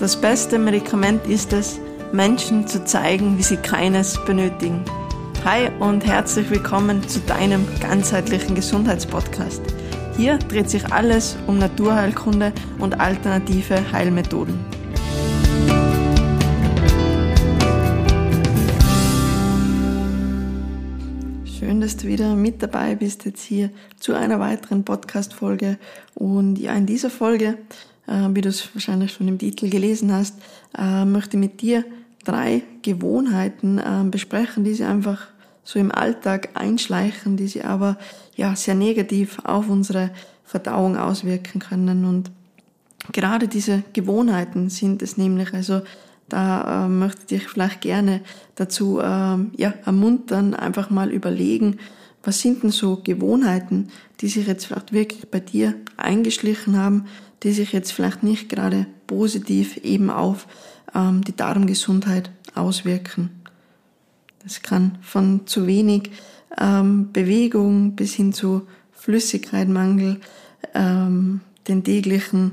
Das beste Medikament ist es, Menschen zu zeigen, wie sie keines benötigen. Hi und herzlich willkommen zu deinem ganzheitlichen Gesundheitspodcast. Hier dreht sich alles um Naturheilkunde und alternative Heilmethoden. Schön, dass du wieder mit dabei bist jetzt hier zu einer weiteren Podcast-Folge. Und ja, in dieser Folge wie du es wahrscheinlich schon im Titel gelesen hast, äh, möchte mit dir drei Gewohnheiten äh, besprechen, die sie einfach so im Alltag einschleichen, die sie aber ja sehr negativ auf unsere Verdauung auswirken können. Und gerade diese Gewohnheiten sind es nämlich, also da äh, möchte ich vielleicht gerne dazu äh, ja, ermuntern, einfach mal überlegen, was sind denn so Gewohnheiten, die sich jetzt vielleicht wirklich bei dir eingeschlichen haben, die sich jetzt vielleicht nicht gerade positiv eben auf ähm, die Darmgesundheit auswirken. Das kann von zu wenig ähm, Bewegung bis hin zu Flüssigkeitmangel, ähm, den täglichen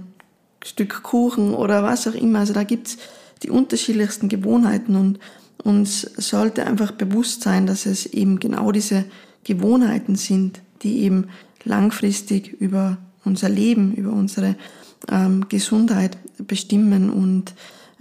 Stück Kuchen oder was auch immer. Also da gibt's die unterschiedlichsten Gewohnheiten und uns sollte einfach bewusst sein, dass es eben genau diese Gewohnheiten sind, die eben langfristig über unser Leben, über unsere ähm, Gesundheit bestimmen. Und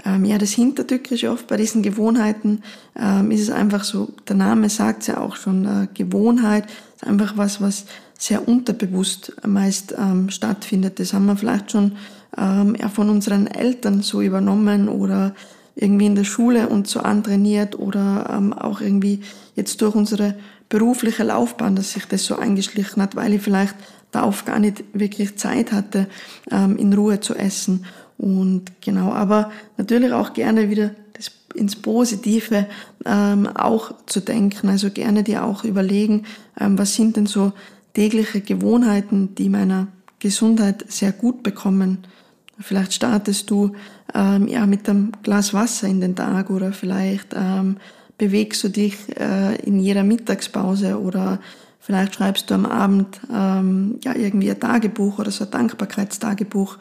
ähm, ja, das Hintertückische oft bei diesen Gewohnheiten ähm, ist es einfach so, der Name sagt es ja auch schon, äh, Gewohnheit ist einfach was, was sehr unterbewusst meist ähm, stattfindet. Das haben wir vielleicht schon ähm, ja, von unseren Eltern so übernommen oder irgendwie in der Schule und so antrainiert oder ähm, auch irgendwie jetzt durch unsere berufliche Laufbahn, dass sich das so eingeschlichen hat, weil ich vielleicht darauf gar nicht wirklich Zeit hatte, ähm, in Ruhe zu essen. Und genau, aber natürlich auch gerne wieder das ins Positive ähm, auch zu denken. Also gerne dir auch überlegen, ähm, was sind denn so tägliche Gewohnheiten, die meiner Gesundheit sehr gut bekommen. Vielleicht startest du ähm, ja mit einem Glas Wasser in den Tag oder vielleicht ähm, bewegst du dich äh, in jeder Mittagspause oder Vielleicht schreibst du am Abend ähm, ja irgendwie ein Tagebuch oder so ein Dankbarkeitstagebuch.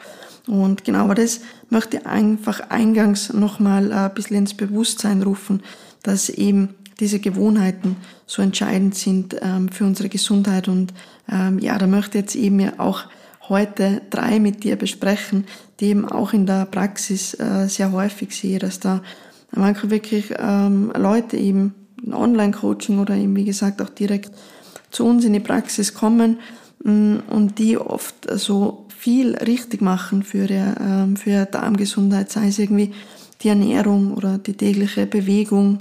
Und genau, aber das möchte ich einfach eingangs nochmal ein bisschen ins Bewusstsein rufen, dass eben diese Gewohnheiten so entscheidend sind ähm, für unsere Gesundheit. Und ähm, ja, da möchte ich jetzt eben auch heute drei mit dir besprechen, die eben auch in der Praxis äh, sehr häufig sehe, dass da manchmal wirklich ähm, Leute eben Online-Coaching oder eben, wie gesagt, auch direkt zu uns in die Praxis kommen mm, und die oft so viel richtig machen für ihre, ähm, für ihre Darmgesundheit, sei es irgendwie die Ernährung oder die tägliche Bewegung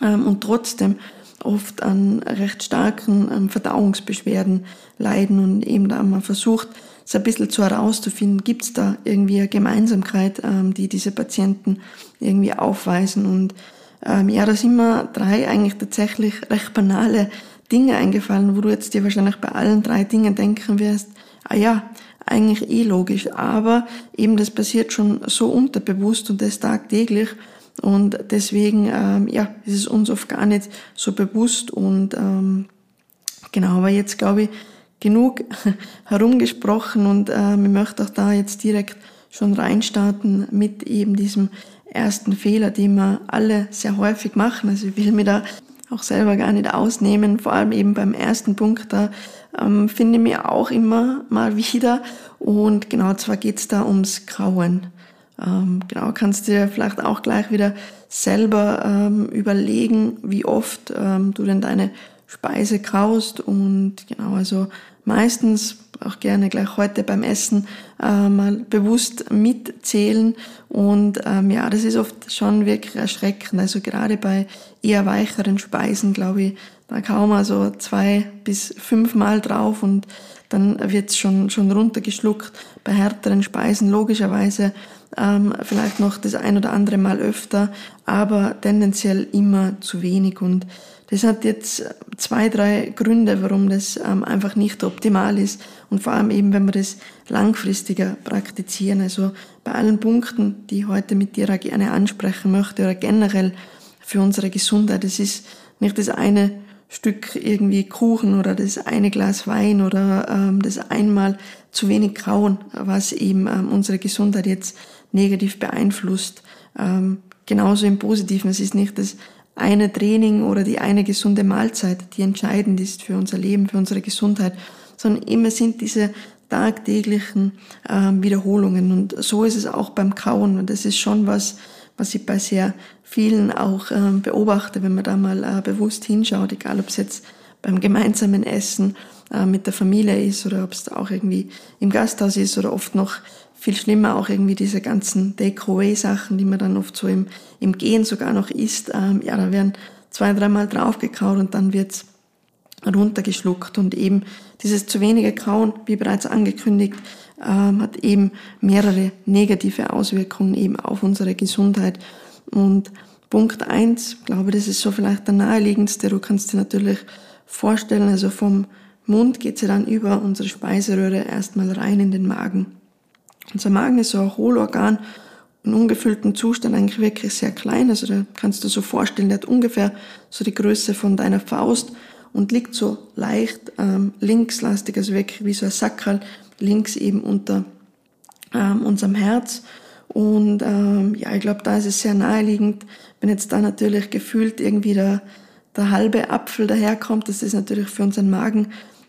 ähm, und trotzdem oft an recht starken ähm, Verdauungsbeschwerden leiden und eben da man versucht, es ein bisschen zu herauszufinden, gibt es da irgendwie eine Gemeinsamkeit, die diese Patienten irgendwie aufweisen. Und ja, da sind mir drei eigentlich tatsächlich recht banale Dinge eingefallen, wo du jetzt dir wahrscheinlich bei allen drei Dingen denken wirst, ah ja, eigentlich eh logisch, aber eben das passiert schon so unterbewusst und das tagtäglich und deswegen ähm, ja, ist es uns oft gar nicht so bewusst und ähm, genau, aber jetzt glaube ich genug herumgesprochen und ähm, ich möchte auch da jetzt direkt schon reinstarten mit eben diesem ersten Fehler, den wir alle sehr häufig machen. Also ich will mir da auch selber gar nicht ausnehmen. Vor allem eben beim ersten Punkt, da ähm, finde ich mir auch immer mal wieder. Und genau, zwar geht's da ums Grauen. Ähm, genau, kannst du dir vielleicht auch gleich wieder selber ähm, überlegen, wie oft ähm, du denn deine Speise kaust. Und genau, also meistens auch gerne gleich heute beim Essen äh, mal bewusst mitzählen. Und ähm, ja, das ist oft schon wirklich erschreckend. Also gerade bei eher weicheren Speisen, glaube ich, da kaum mal so zwei bis fünfmal drauf und dann wird's schon, schon runtergeschluckt. Bei härteren Speisen logischerweise ähm, vielleicht noch das ein oder andere Mal öfter, aber tendenziell immer zu wenig. Und das hat jetzt zwei, drei Gründe, warum das ähm, einfach nicht optimal ist. Und vor allem eben, wenn wir das langfristiger praktizieren. Also bei allen Punkten, die ich heute mit dir gerne ansprechen möchte oder generell für unsere Gesundheit. Das ist nicht das eine Stück irgendwie Kuchen oder das eine Glas Wein oder ähm, das einmal zu wenig Kauen, was eben ähm, unsere Gesundheit jetzt negativ beeinflusst. Ähm, genauso im Positiven. Es ist nicht das eine Training oder die eine gesunde Mahlzeit, die entscheidend ist für unser Leben, für unsere Gesundheit, sondern immer sind diese tagtäglichen äh, Wiederholungen. Und so ist es auch beim Kauen. Und das ist schon was, was ich bei sehr vielen auch äh, beobachte, wenn man da mal äh, bewusst hinschaut, egal ob es jetzt beim gemeinsamen Essen äh, mit der Familie ist oder ob es auch irgendwie im Gasthaus ist oder oft noch viel schlimmer auch irgendwie diese ganzen Take-Away-Sachen, die man dann oft so im, im Gehen sogar noch isst. Ähm, ja, da werden zwei, dreimal draufgekaut und dann wird's runtergeschluckt und eben dieses zu wenige Kauen, wie bereits angekündigt, ähm, hat eben mehrere negative Auswirkungen eben auf unsere Gesundheit. Und Punkt eins, glaube, das ist so vielleicht der naheliegendste. Du kannst dir natürlich vorstellen, also vom Mund geht sie dann über unsere Speiseröhre erstmal rein in den Magen. Unser Magen ist so ein Hohlorgan, im ungefüllten Zustand eigentlich wirklich sehr klein. Also da kannst du so vorstellen, der hat ungefähr so die Größe von deiner Faust und liegt so leicht ähm, linkslastig, also wirklich wie so ein Sackerl links eben unter ähm, unserem Herz. Und ähm, ja, ich glaube, da ist es sehr naheliegend, wenn jetzt da natürlich gefühlt irgendwie der, der halbe Apfel daherkommt, dass das natürlich für unseren Magen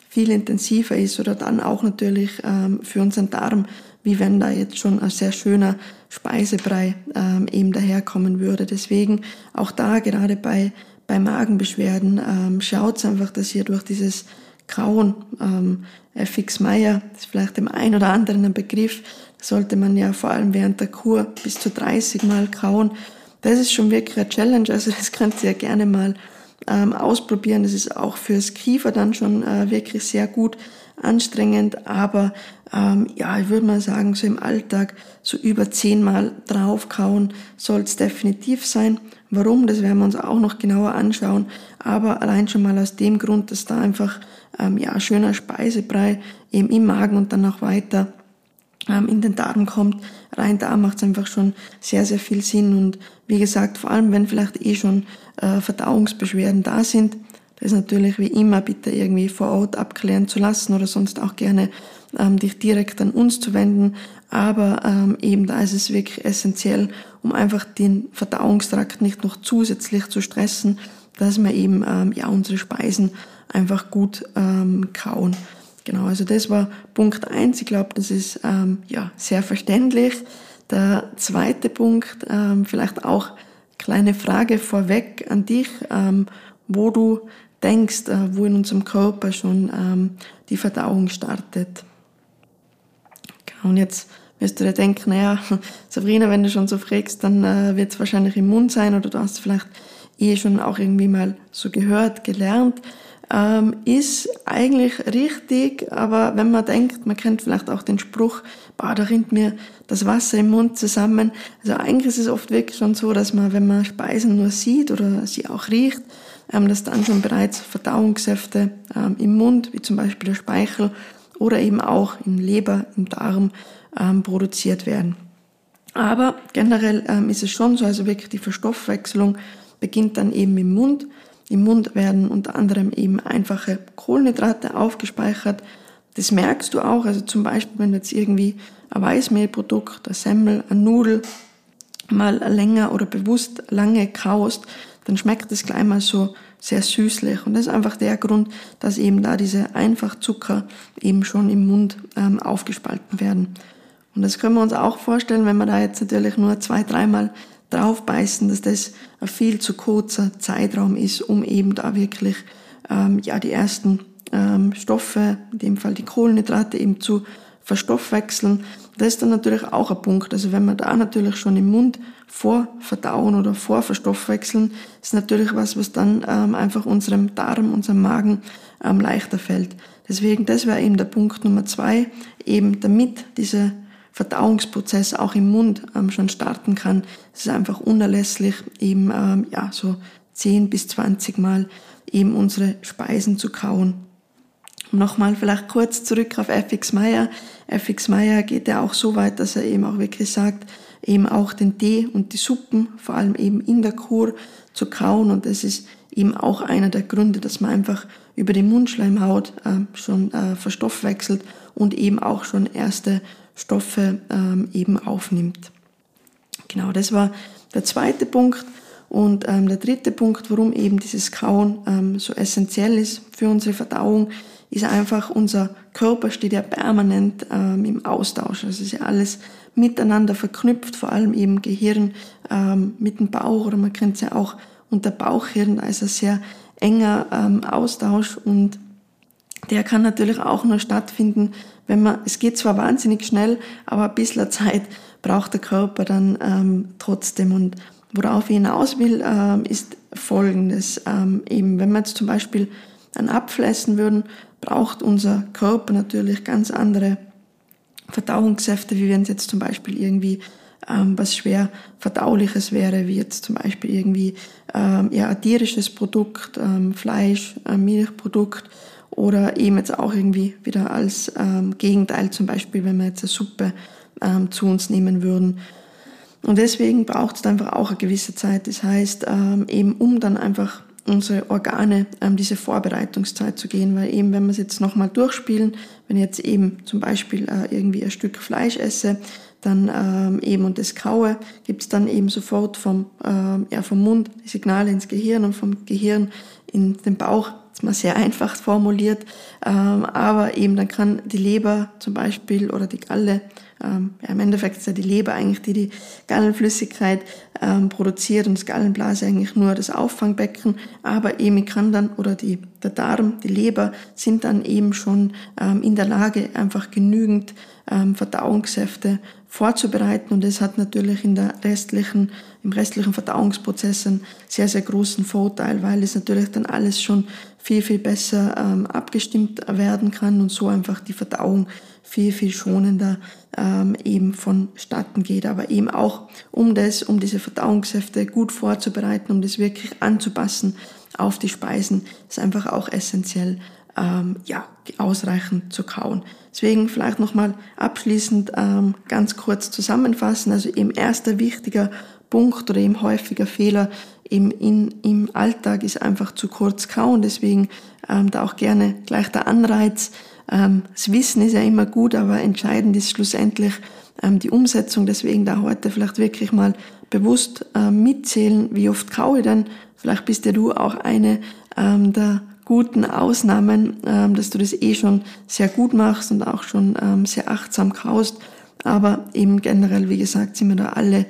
viel intensiver ist oder dann auch natürlich ähm, für unseren Darm, wie wenn da jetzt schon ein sehr schöner Speisebrei ähm, eben daherkommen würde. Deswegen auch da gerade bei, bei Magenbeschwerden ähm, schaut einfach, dass ihr durch dieses Kauen, ähm, FX Meyer, ist vielleicht dem einen oder anderen ein Begriff, sollte man ja vor allem während der Kur bis zu 30 Mal kauen. Das ist schon wirklich eine Challenge, also das könnt ihr ja gerne mal ähm, ausprobieren. Das ist auch fürs Kiefer dann schon äh, wirklich sehr gut anstrengend, aber ähm, ja, ich würde mal sagen, so im Alltag so über zehnmal draufkauen soll es definitiv sein. Warum, das werden wir uns auch noch genauer anschauen, aber allein schon mal aus dem Grund, dass da einfach ähm, ja schöner Speisebrei eben im Magen und dann auch weiter ähm, in den Darm kommt. Rein da macht es einfach schon sehr, sehr viel Sinn und wie gesagt, vor allem wenn vielleicht eh schon äh, Verdauungsbeschwerden da sind, das ist natürlich wie immer bitte irgendwie vor Ort abklären zu lassen oder sonst auch gerne ähm, dich direkt an uns zu wenden. Aber ähm, eben da ist es wirklich essentiell, um einfach den Verdauungstrakt nicht noch zusätzlich zu stressen, dass wir eben ähm, ja unsere Speisen einfach gut ähm, kauen. Genau, also das war Punkt eins. Ich glaube, das ist ähm, ja sehr verständlich. Der zweite Punkt, ähm, vielleicht auch kleine Frage vorweg an dich, ähm, wo du denkst, äh, wo in unserem Körper schon ähm, die Verdauung startet. Genau, und jetzt wirst du dir denken, naja, Sabrina, wenn du schon so fragst, dann äh, wird es wahrscheinlich im Mund sein oder du hast vielleicht eh schon auch irgendwie mal so gehört, gelernt. Ähm, ist eigentlich richtig, aber wenn man denkt, man kennt vielleicht auch den Spruch, boah, da rinnt mir das Wasser im Mund zusammen. Also eigentlich ist es oft wirklich schon so, dass man, wenn man Speisen nur sieht oder sie auch riecht, ähm, dass dann schon bereits Verdauungssäfte ähm, im Mund, wie zum Beispiel der Speichel oder eben auch im Leber, im Darm ähm, produziert werden. Aber generell ähm, ist es schon so, also wirklich die Verstoffwechslung beginnt dann eben im Mund. Im Mund werden unter anderem eben einfache Kohlenhydrate aufgespeichert. Das merkst du auch, also zum Beispiel, wenn du jetzt irgendwie ein Weißmehlprodukt, ein Semmel, ein Nudel mal länger oder bewusst lange kaust, dann schmeckt es gleich mal so sehr süßlich. Und das ist einfach der Grund, dass eben da diese Einfachzucker eben schon im Mund ähm, aufgespalten werden. Und das können wir uns auch vorstellen, wenn wir da jetzt natürlich nur zwei, dreimal draufbeißen, dass das ein viel zu kurzer Zeitraum ist, um eben da wirklich ähm, ja die ersten ähm, Stoffe, in dem Fall die Kohlenhydrate eben zu verstoffwechseln. Das ist dann natürlich auch ein Punkt. Also wenn wir da natürlich schon im Mund vorverdauen oder vorverstoffwechseln, ist natürlich was, was dann ähm, einfach unserem Darm, unserem Magen ähm, leichter fällt. Deswegen, das wäre eben der Punkt Nummer zwei, eben damit dieser Verdauungsprozess auch im Mund ähm, schon starten kann. Es ist einfach unerlässlich, eben ähm, ja so 10 bis 20 Mal eben unsere Speisen zu kauen. Nochmal vielleicht kurz zurück auf FX Meyer. FX Meyer geht ja auch so weit, dass er eben auch wirklich sagt, eben auch den Tee und die Suppen, vor allem eben in der Kur, zu kauen. Und das ist eben auch einer der Gründe, dass man einfach über die Mundschleimhaut äh, schon äh, verstoffwechselt und eben auch schon erste Stoffe ähm, eben aufnimmt. Genau, das war der zweite Punkt. Und ähm, der dritte Punkt, warum eben dieses Kauen ähm, so essentiell ist für unsere Verdauung, ist einfach, unser Körper steht ja permanent ähm, im Austausch. Also ist ja alles miteinander verknüpft, vor allem eben Gehirn ähm, mit dem Bauch oder man kennt es ja auch unter Bauchhirn, ein sehr enger ähm, Austausch und der kann natürlich auch nur stattfinden, wenn man, es geht zwar wahnsinnig schnell, aber ein bisschen Zeit braucht der Körper dann ähm, trotzdem. Und worauf ich hinaus will, ähm, ist Folgendes. Ähm, eben, wenn wir jetzt zum Beispiel einen Apfel essen würden, braucht unser Körper natürlich ganz andere Verdauungssäfte, wie wenn es jetzt zum Beispiel irgendwie ähm, was schwer verdauliches wäre, wie jetzt zum Beispiel irgendwie ähm, ja, ein tierisches Produkt, ähm, Fleisch, ein Milchprodukt oder eben jetzt auch irgendwie wieder als ähm, Gegenteil, zum Beispiel, wenn wir jetzt eine Suppe ähm, zu uns nehmen würden. Und deswegen braucht es einfach auch eine gewisse Zeit. Das heißt, ähm, eben um dann einfach unsere Organe ähm, diese Vorbereitungszeit zu gehen, weil eben, wenn wir es jetzt nochmal durchspielen, wenn ich jetzt eben zum Beispiel äh, irgendwie ein Stück Fleisch esse, dann ähm, eben und das kaue, gibt es dann eben sofort vom, ähm, ja, vom Mund Signale ins Gehirn und vom Gehirn in den Bauch ist mal sehr einfach formuliert, ähm, aber eben dann kann die Leber zum Beispiel oder die Galle, ähm, ja, im Endeffekt ist ja die Leber eigentlich, die die Gallenflüssigkeit ähm, produziert und das Gallenblase eigentlich nur das Auffangbecken, aber eben kann dann, oder die, der Darm, die Leber sind dann eben schon ähm, in der Lage, einfach genügend ähm, Verdauungssäfte vorzubereiten und das hat natürlich in der restlichen, im restlichen Verdauungsprozess einen sehr, sehr großen Vorteil, weil es natürlich dann alles schon viel, viel besser ähm, abgestimmt werden kann und so einfach die Verdauung viel, viel schonender ähm, eben vonstatten geht. Aber eben auch, um das, um diese Verdauungssäfte gut vorzubereiten, um das wirklich anzupassen auf die Speisen, ist einfach auch essentiell, ähm, ja, ausreichend zu kauen. Deswegen vielleicht nochmal abschließend ähm, ganz kurz zusammenfassen. Also eben erster wichtiger Punkt oder eben häufiger Fehler eben in, im Alltag ist einfach zu kurz kauen. Deswegen ähm, da auch gerne gleich der Anreiz. Ähm, das Wissen ist ja immer gut, aber entscheidend ist schlussendlich ähm, die Umsetzung. Deswegen da heute vielleicht wirklich mal bewusst ähm, mitzählen, wie oft kaue denn. Vielleicht bist ja du auch eine ähm, der guten Ausnahmen, ähm, dass du das eh schon sehr gut machst und auch schon ähm, sehr achtsam kaust. Aber eben generell, wie gesagt, sind wir da alle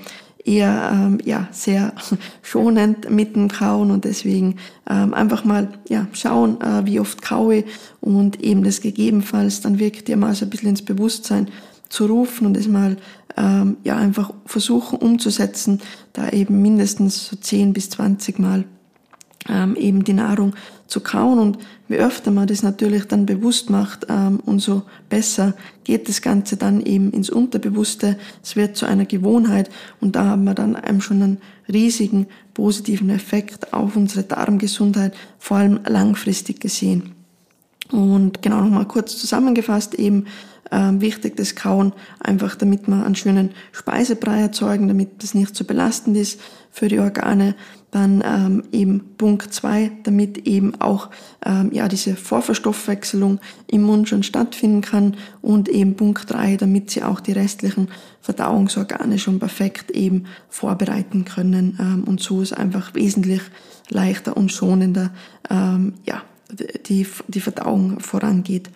eher ähm, ja, sehr schonend mit dem Kauen und deswegen ähm, einfach mal ja, schauen, äh, wie oft kaue und eben das gegebenenfalls dann wirklich dir mal so ein bisschen ins Bewusstsein zu rufen und es mal ähm, ja, einfach versuchen umzusetzen, da eben mindestens so 10 bis 20 Mal ähm, eben die Nahrung zu kauen. Und wie öfter man das natürlich dann bewusst macht, ähm, umso besser geht das Ganze dann eben ins Unterbewusste. Es wird zu einer Gewohnheit und da haben wir dann eben schon einen riesigen positiven Effekt auf unsere Darmgesundheit, vor allem langfristig gesehen. Und genau nochmal kurz zusammengefasst eben, ähm, wichtig, das Kauen, einfach damit wir einen schönen Speisebrei erzeugen, damit das nicht so belastend ist für die Organe. Dann ähm, eben Punkt zwei, damit eben auch ähm, ja diese Vorverstoffwechselung im Mund schon stattfinden kann. Und eben Punkt drei, damit sie auch die restlichen Verdauungsorgane schon perfekt eben vorbereiten können. Ähm, und so ist einfach wesentlich leichter und schonender ähm, ja, die, die Verdauung vorangeht.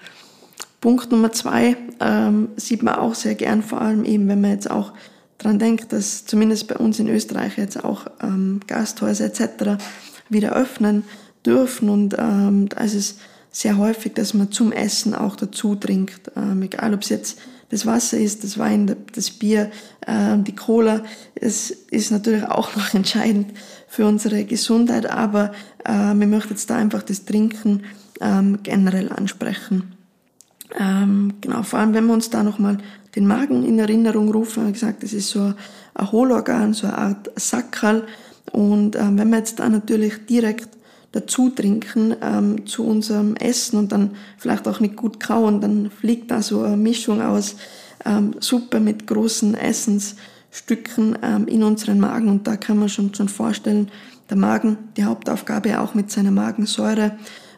Punkt Nummer zwei ähm, sieht man auch sehr gern, vor allem eben, wenn man jetzt auch dran denkt, dass zumindest bei uns in Österreich jetzt auch ähm, Gasthäuser etc. wieder öffnen dürfen und ähm, da ist es sehr häufig, dass man zum Essen auch dazu trinkt, ähm, egal ob es jetzt das Wasser ist, das Wein, das Bier, ähm, die Cola, es ist natürlich auch noch entscheidend für unsere Gesundheit, aber äh, wir möchten jetzt da einfach das Trinken ähm, generell ansprechen. Ähm, genau, vor allem wenn wir uns da nochmal den Magen in Erinnerung rufen, wie gesagt, das ist so ein Hohlorgan, so eine Art Sacral. Und ähm, wenn wir jetzt da natürlich direkt dazu trinken ähm, zu unserem Essen und dann vielleicht auch nicht gut kauen, dann fliegt da so eine Mischung aus ähm, Suppe mit großen Essensstücken ähm, in unseren Magen und da kann man schon, schon vorstellen, der Magen, die Hauptaufgabe auch mit seiner Magensäure,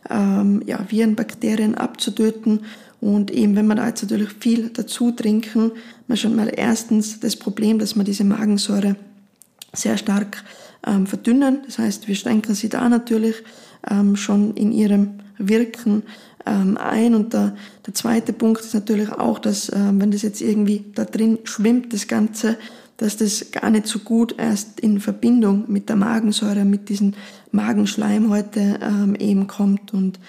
ähm, ja, Viren, Bakterien abzutöten Und eben, wenn wir da jetzt natürlich viel dazu trinken, man schon mal erstens das Problem, dass man diese Magensäure sehr stark ähm, verdünnen. Das heißt, wir schränken sie da natürlich ähm, schon in ihrem Wirken ähm, ein. Und der, der zweite Punkt ist natürlich auch, dass ähm, wenn das jetzt irgendwie da drin schwimmt, das Ganze, dass das gar nicht so gut erst in Verbindung mit der Magensäure, mit diesen Magenschleimhäute ähm, eben kommt und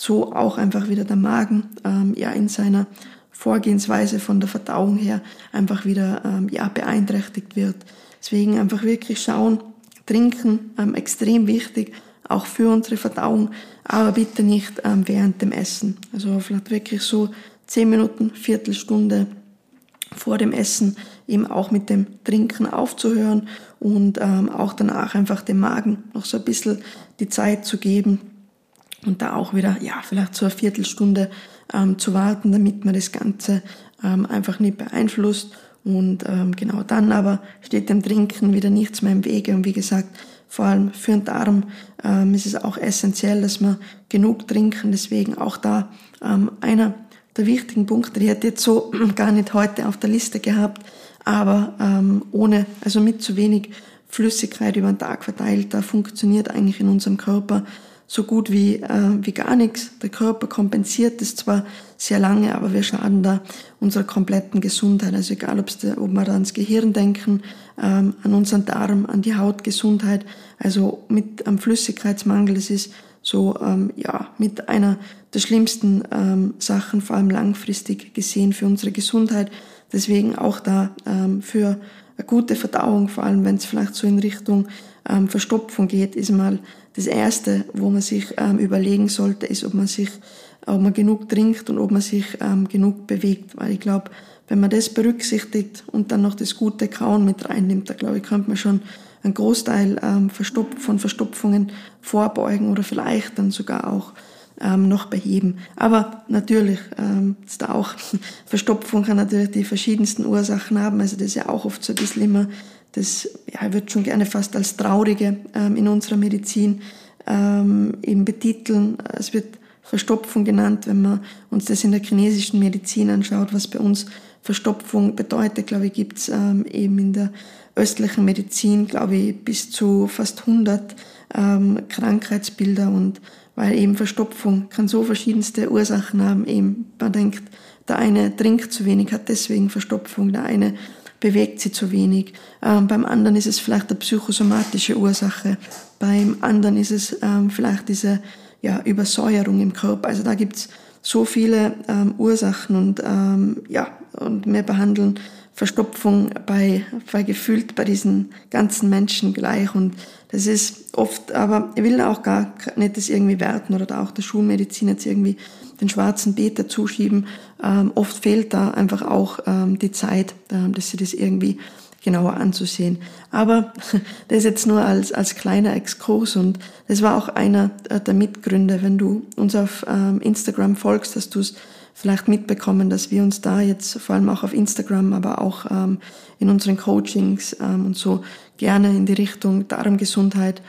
so auch einfach wieder der Magen ähm, ja in seiner Vorgehensweise von der Verdauung her einfach wieder ähm, ja beeinträchtigt wird. Deswegen einfach wirklich schauen, trinken, ähm, extrem wichtig, auch für unsere Verdauung, aber bitte nicht ähm, während dem Essen. Also vielleicht wirklich so zehn Minuten, Viertelstunde vor dem Essen eben auch mit dem Trinken aufzuhören und ähm, auch danach einfach dem Magen noch so ein bisschen die Zeit zu geben und da auch wieder, ja, vielleicht so eine Viertelstunde ähm, zu warten, damit man das Ganze ähm, einfach nicht beeinflusst. Und ähm, genau dann aber steht dem Trinken wieder nichts mehr im Wege. Und wie gesagt, vor allem für den Darm ähm, ist es auch essentiell, dass wir genug trinken. Deswegen auch da ähm, einer der wichtigen Punkte, die hätte jetzt so gar nicht heute auf der Liste gehabt, aber ähm, ohne, also mit zu wenig Flüssigkeit über den Tag verteilt, da funktioniert eigentlich in unserem Körper so gut wie, äh, wie gar nichts. Der Körper kompensiert das zwar sehr lange, aber wir schaden da unserer kompletten Gesundheit. Also egal, ob's der, ob wir da ans Gehirn denken, ähm, an unseren Darm, an die Hautgesundheit, also mit einem Flüssigkeitsmangel, das ist so ähm, ja mit einer der schlimmsten ähm, Sachen, vor allem langfristig gesehen für unsere Gesundheit. Deswegen auch da ähm, für eine gute Verdauung, vor allem wenn es vielleicht so in Richtung ähm, Verstopfung geht, ist mal das Erste, wo man sich ähm, überlegen sollte, ist, ob man sich, ob man genug trinkt und ob man sich ähm, genug bewegt. Weil ich glaube, wenn man das berücksichtigt und dann noch das gute Kauen mit reinnimmt, da glaube ich, könnte man schon einen Großteil ähm, von Verstopfungen vorbeugen oder vielleicht dann sogar auch ähm, noch beheben. Aber natürlich ähm, ist da auch Verstopfung kann natürlich die verschiedensten Ursachen haben. Also das ist ja auch oft so ein bisschen immer das ja, wird schon gerne fast als traurige ähm, in unserer Medizin ähm, eben betiteln. Es wird Verstopfung genannt, wenn man uns das in der chinesischen Medizin anschaut, was bei uns Verstopfung bedeutet, glaube ich, gibt es ähm, eben in der östlichen Medizin, glaube ich, bis zu fast 100 ähm, Krankheitsbilder und weil eben Verstopfung kann so verschiedenste Ursachen haben. Eben man denkt, der eine trinkt zu wenig, hat deswegen Verstopfung, der eine bewegt sie zu wenig. Ähm, beim anderen ist es vielleicht eine psychosomatische Ursache. Beim anderen ist es ähm, vielleicht diese ja, Übersäuerung im Körper. Also da gibt's so viele ähm, Ursachen und ähm, ja, und wir behandeln Verstopfung bei, bei gefühlt bei diesen ganzen Menschen gleich und das ist oft, aber ich will auch gar nicht das irgendwie werten oder auch der Schulmedizin jetzt irgendwie den schwarzen Peter zuschieben. Ähm, oft fehlt da einfach auch ähm, die Zeit, ähm, dass sie das irgendwie genauer anzusehen. Aber das ist jetzt nur als, als kleiner Exkurs und das war auch einer der Mitgründe, wenn du uns auf ähm, Instagram folgst, dass du es vielleicht mitbekommen, dass wir uns da jetzt vor allem auch auf Instagram, aber auch ähm, in unseren Coachings ähm, und so gerne in die Richtung Darmgesundheit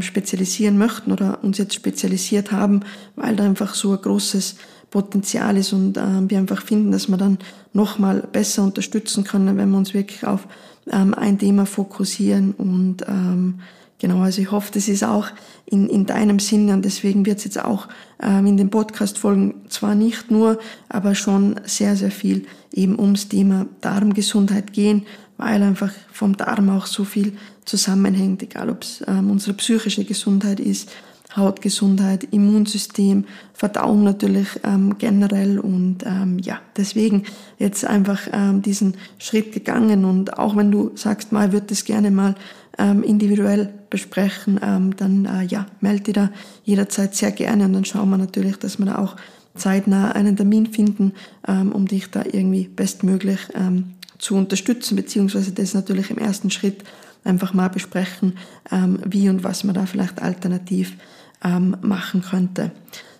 spezialisieren möchten oder uns jetzt spezialisiert haben, weil da einfach so ein großes Potenzial ist und ähm, wir einfach finden, dass wir dann nochmal besser unterstützen können, wenn wir uns wirklich auf ähm, ein Thema fokussieren und ähm, Genau, also ich hoffe, das ist auch in, in deinem Sinne und deswegen wird es jetzt auch ähm, in den Podcast-Folgen zwar nicht nur, aber schon sehr, sehr viel eben ums Thema Darmgesundheit gehen, weil einfach vom Darm auch so viel zusammenhängt, egal ob es ähm, unsere psychische Gesundheit ist, Hautgesundheit, Immunsystem, Verdauung natürlich ähm, generell. Und ähm, ja, deswegen jetzt einfach ähm, diesen Schritt gegangen. Und auch wenn du sagst, mal wird das gerne mal ähm, individuell besprechen, ähm, dann äh, ja, melde dich da jederzeit sehr gerne. Und dann schauen wir natürlich, dass wir da auch zeitnah einen Termin finden, ähm, um dich da irgendwie bestmöglich ähm, zu unterstützen, beziehungsweise das natürlich im ersten Schritt einfach mal besprechen, ähm, wie und was man da vielleicht alternativ ähm, machen könnte.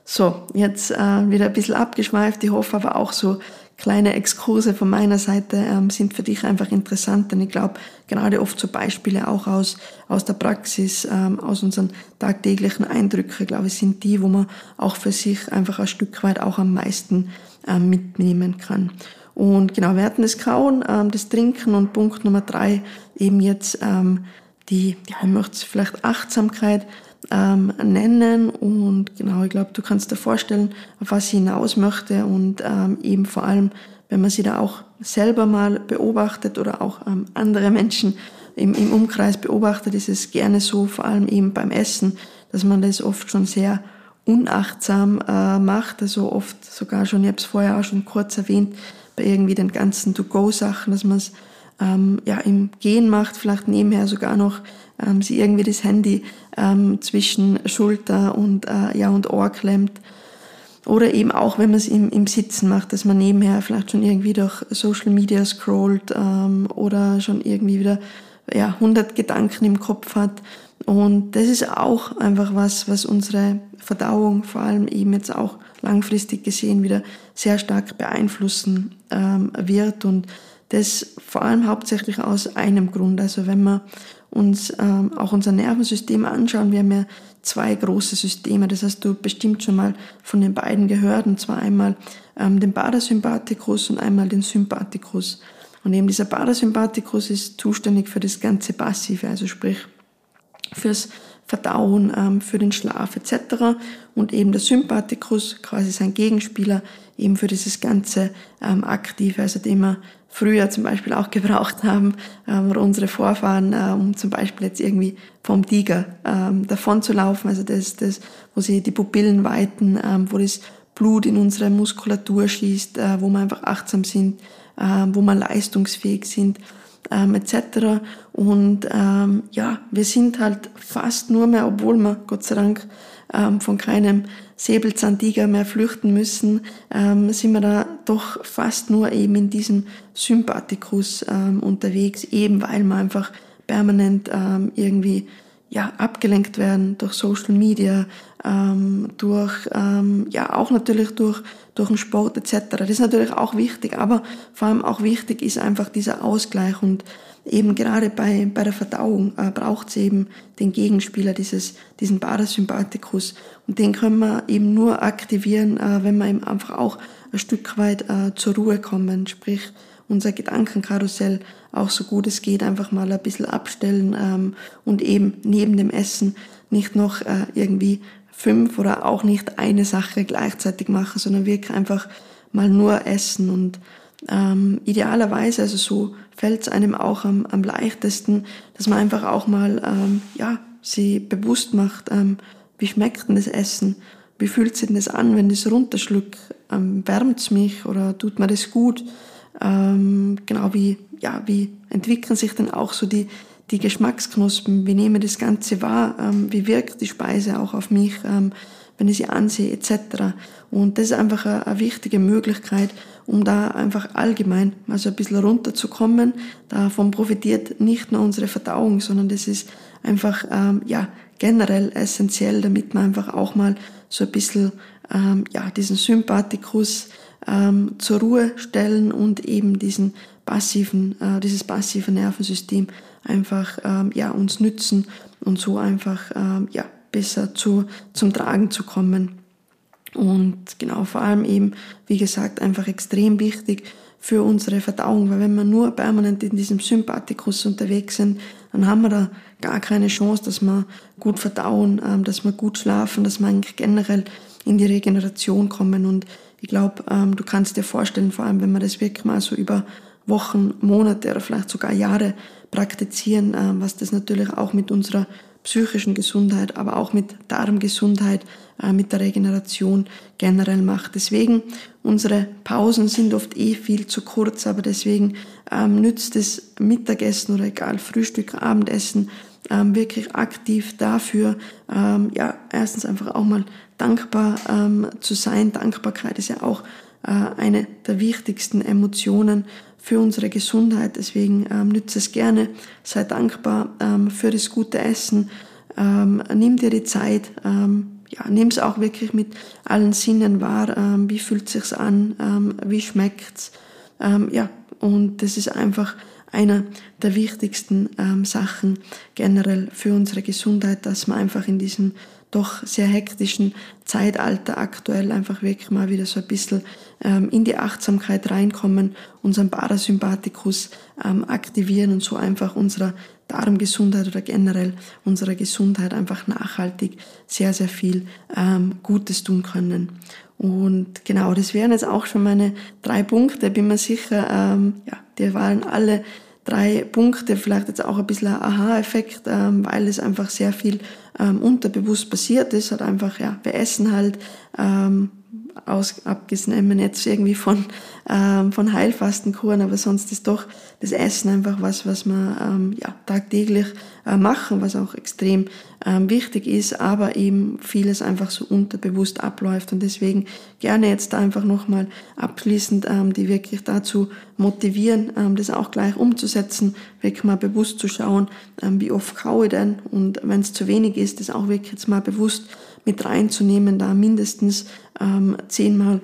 So, jetzt äh, wieder ein bisschen abgeschweift. Ich hoffe aber auch so kleine Exkurse von meiner Seite ähm, sind für dich einfach interessant, denn ich glaube, gerade oft so Beispiele auch aus, aus der Praxis, ähm, aus unseren tagtäglichen Eindrücken, glaube ich, sind die, wo man auch für sich einfach ein Stück weit auch am meisten ähm, mitnehmen kann. Und genau, wir hatten das Kauen, ähm, das Trinken und Punkt Nummer drei eben jetzt ähm, die, ja, ich möchte vielleicht Achtsamkeit ähm, nennen und genau, ich glaube, du kannst dir vorstellen, auf was ich hinaus möchte und ähm, eben vor allem, wenn man sie da auch selber mal beobachtet oder auch ähm, andere Menschen im, im Umkreis beobachtet, ist es gerne so, vor allem eben beim Essen, dass man das oft schon sehr unachtsam äh, macht, also oft sogar schon, ich habe es vorher auch schon kurz erwähnt, bei irgendwie den ganzen To-Go-Sachen, dass man es ähm, ja, im Gehen macht, vielleicht nebenher sogar noch ähm, sie irgendwie das Handy ähm, zwischen Schulter und, äh, ja, und Ohr klemmt. Oder eben auch, wenn man es im, im Sitzen macht, dass man nebenher vielleicht schon irgendwie durch Social Media scrollt ähm, oder schon irgendwie wieder ja, 100 Gedanken im Kopf hat. Und das ist auch einfach was, was unsere Verdauung vor allem eben jetzt auch langfristig gesehen wieder sehr stark beeinflussen ähm, wird und das vor allem hauptsächlich aus einem Grund. Also wenn wir uns ähm, auch unser Nervensystem anschauen, wir haben ja zwei große Systeme. Das hast du bestimmt schon mal von den beiden gehört, und zwar einmal ähm, den Parasympathikus und einmal den Sympathikus. Und eben dieser Parasympathikus ist zuständig für das ganze Passive, also sprich fürs Verdauen, ähm, für den Schlaf etc. Und eben der Sympathikus, quasi sein Gegenspieler, eben für dieses ganze ähm, Aktive, also den wir früher zum Beispiel auch gebraucht haben, ähm, oder unsere Vorfahren, äh, um zum Beispiel jetzt irgendwie vom Tiger ähm, davon zu laufen, also das, das, wo sie die Pupillen weiten, ähm, wo das Blut in unsere Muskulatur schießt, äh, wo wir einfach achtsam sind, äh, wo wir leistungsfähig sind ähm, etc. Und ähm, ja, wir sind halt fast nur mehr, obwohl wir Gott sei Dank ähm, von keinem Säbelzahntiger mehr flüchten müssen, ähm, sind wir da doch fast nur eben in diesem Sympathikus ähm, unterwegs, eben weil wir einfach permanent ähm, irgendwie ja, abgelenkt werden durch Social Media, ähm, durch, ähm, ja, auch natürlich durch, durch den Sport etc. Das ist natürlich auch wichtig, aber vor allem auch wichtig ist einfach dieser Ausgleich und eben gerade bei, bei der Verdauung äh, braucht es eben den Gegenspieler, dieses, diesen Parasympathikus. Und den können wir eben nur aktivieren, äh, wenn wir eben einfach auch ein Stück weit äh, zur Ruhe kommen, sprich unser Gedankenkarussell auch so gut es geht einfach mal ein bisschen abstellen ähm, und eben neben dem Essen nicht noch äh, irgendwie fünf oder auch nicht eine Sache gleichzeitig machen, sondern wirklich einfach mal nur essen und ähm, idealerweise, also so fällt es einem auch am, am leichtesten, dass man einfach auch mal ähm, ja, sie bewusst macht, ähm, wie schmeckt denn das Essen, wie fühlt sich denn das an, wenn das runterschluckt, ähm, wärmt es mich oder tut mir das gut, ähm, genau wie, ja, wie entwickeln sich denn auch so die, die Geschmacksknospen, wie nehme das Ganze wahr, ähm, wie wirkt die Speise auch auf mich, ähm, wenn ich sie ansehe, etc. Und das ist einfach eine, eine, wichtige Möglichkeit, um da einfach allgemein mal so ein bisschen runterzukommen. Davon profitiert nicht nur unsere Verdauung, sondern das ist einfach ähm, ja generell essentiell, damit man einfach auch mal so ein bisschen ähm, ja diesen Sympathikus ähm, zur Ruhe stellen und eben diesen passiven, äh, dieses passive Nervensystem einfach ähm, ja uns nützen und so einfach ähm, ja besser zu, zum Tragen zu kommen. Und genau, vor allem eben, wie gesagt, einfach extrem wichtig für unsere Verdauung, weil wenn wir nur permanent in diesem Sympathikus unterwegs sind, dann haben wir da gar keine Chance, dass wir gut verdauen, ähm, dass wir gut schlafen, dass wir eigentlich generell in die Regeneration kommen. Und ich glaube, ähm, du kannst dir vorstellen, vor allem wenn wir das wirklich mal so über Wochen, Monate oder vielleicht sogar Jahre praktizieren, ähm, was das natürlich auch mit unserer psychischen Gesundheit, aber auch mit Darmgesundheit, äh, mit der Regeneration generell macht. Deswegen, unsere Pausen sind oft eh viel zu kurz, aber deswegen ähm, nützt das Mittagessen oder egal, Frühstück, Abendessen, ähm, wirklich aktiv dafür, ähm, ja, erstens einfach auch mal dankbar zu sein. Dankbarkeit ist ja auch äh, eine der wichtigsten Emotionen für unsere Gesundheit. Deswegen ähm, nütze es gerne, sei dankbar ähm, für das gute Essen, ähm, nimm dir die Zeit, ähm, ja, nimm es auch wirklich mit allen Sinnen wahr, ähm, wie fühlt sich's an, ähm, wie schmeckt's, ähm, ja, und das ist einfach einer der wichtigsten ähm, Sachen generell für unsere Gesundheit, dass wir einfach in diesen doch sehr hektischen Zeitalter aktuell einfach wirklich mal wieder so ein bisschen ähm, in die Achtsamkeit reinkommen, unseren Parasympathikus ähm, aktivieren und so einfach unserer Darmgesundheit oder generell unserer Gesundheit einfach nachhaltig sehr, sehr viel ähm, Gutes tun können. Und genau, das wären jetzt auch schon meine drei Punkte. Bin mir sicher, ähm, ja, die waren alle drei Punkte, vielleicht jetzt auch ein bisschen ein Aha-Effekt, ähm, weil es einfach sehr viel ähm, unterbewusst passiert ist. Hat einfach, ja, wir essen halt ähm, aus, abgesehen jetzt irgendwie von, ähm, von Heilfastenkuren, aber sonst ist doch das Essen einfach was, was wir ähm, ja, tagtäglich äh, machen, was auch extrem ähm, wichtig ist, aber eben vieles einfach so unterbewusst abläuft. Und deswegen gerne jetzt einfach nochmal abschließend ähm, die wirklich dazu motivieren, ähm, das auch gleich umzusetzen, wirklich mal bewusst zu schauen, ähm, wie oft kaue ich denn? Und wenn es zu wenig ist, das auch wirklich jetzt mal bewusst mit reinzunehmen, da mindestens ähm, zehnmal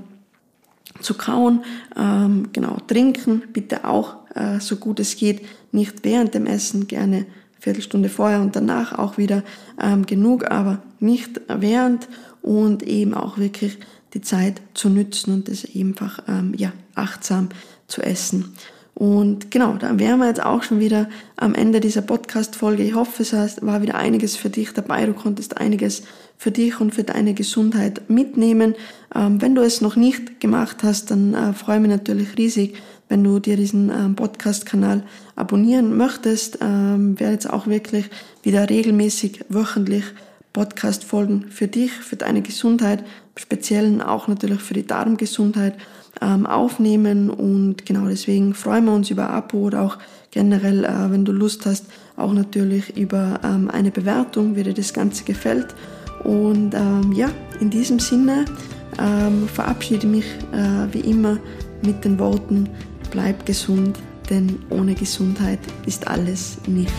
zu kauen. Ähm, genau, trinken bitte auch äh, so gut es geht, nicht während dem Essen, gerne Viertelstunde vorher und danach auch wieder ähm, genug, aber nicht während und eben auch wirklich die Zeit zu nützen und das einfach ähm, ja, achtsam zu essen. Und genau, da wären wir jetzt auch schon wieder am Ende dieser Podcast-Folge. Ich hoffe, es war wieder einiges für dich dabei. Du konntest einiges für dich und für deine Gesundheit mitnehmen. Ähm, wenn du es noch nicht gemacht hast, dann äh, freue ich mich natürlich riesig, wenn du dir diesen ähm, Podcast-Kanal abonnieren möchtest. Ähm, werde jetzt auch wirklich wieder regelmäßig wöchentlich Podcast-Folgen für dich, für deine Gesundheit, speziell auch natürlich für die Darmgesundheit ähm, aufnehmen. Und genau deswegen freuen wir uns über Abo oder auch generell, äh, wenn du Lust hast, auch natürlich über ähm, eine Bewertung, wie dir das Ganze gefällt. Und ähm, ja, in diesem Sinne ähm, verabschiede mich äh, wie immer mit den Worten, bleib gesund, denn ohne Gesundheit ist alles nichts.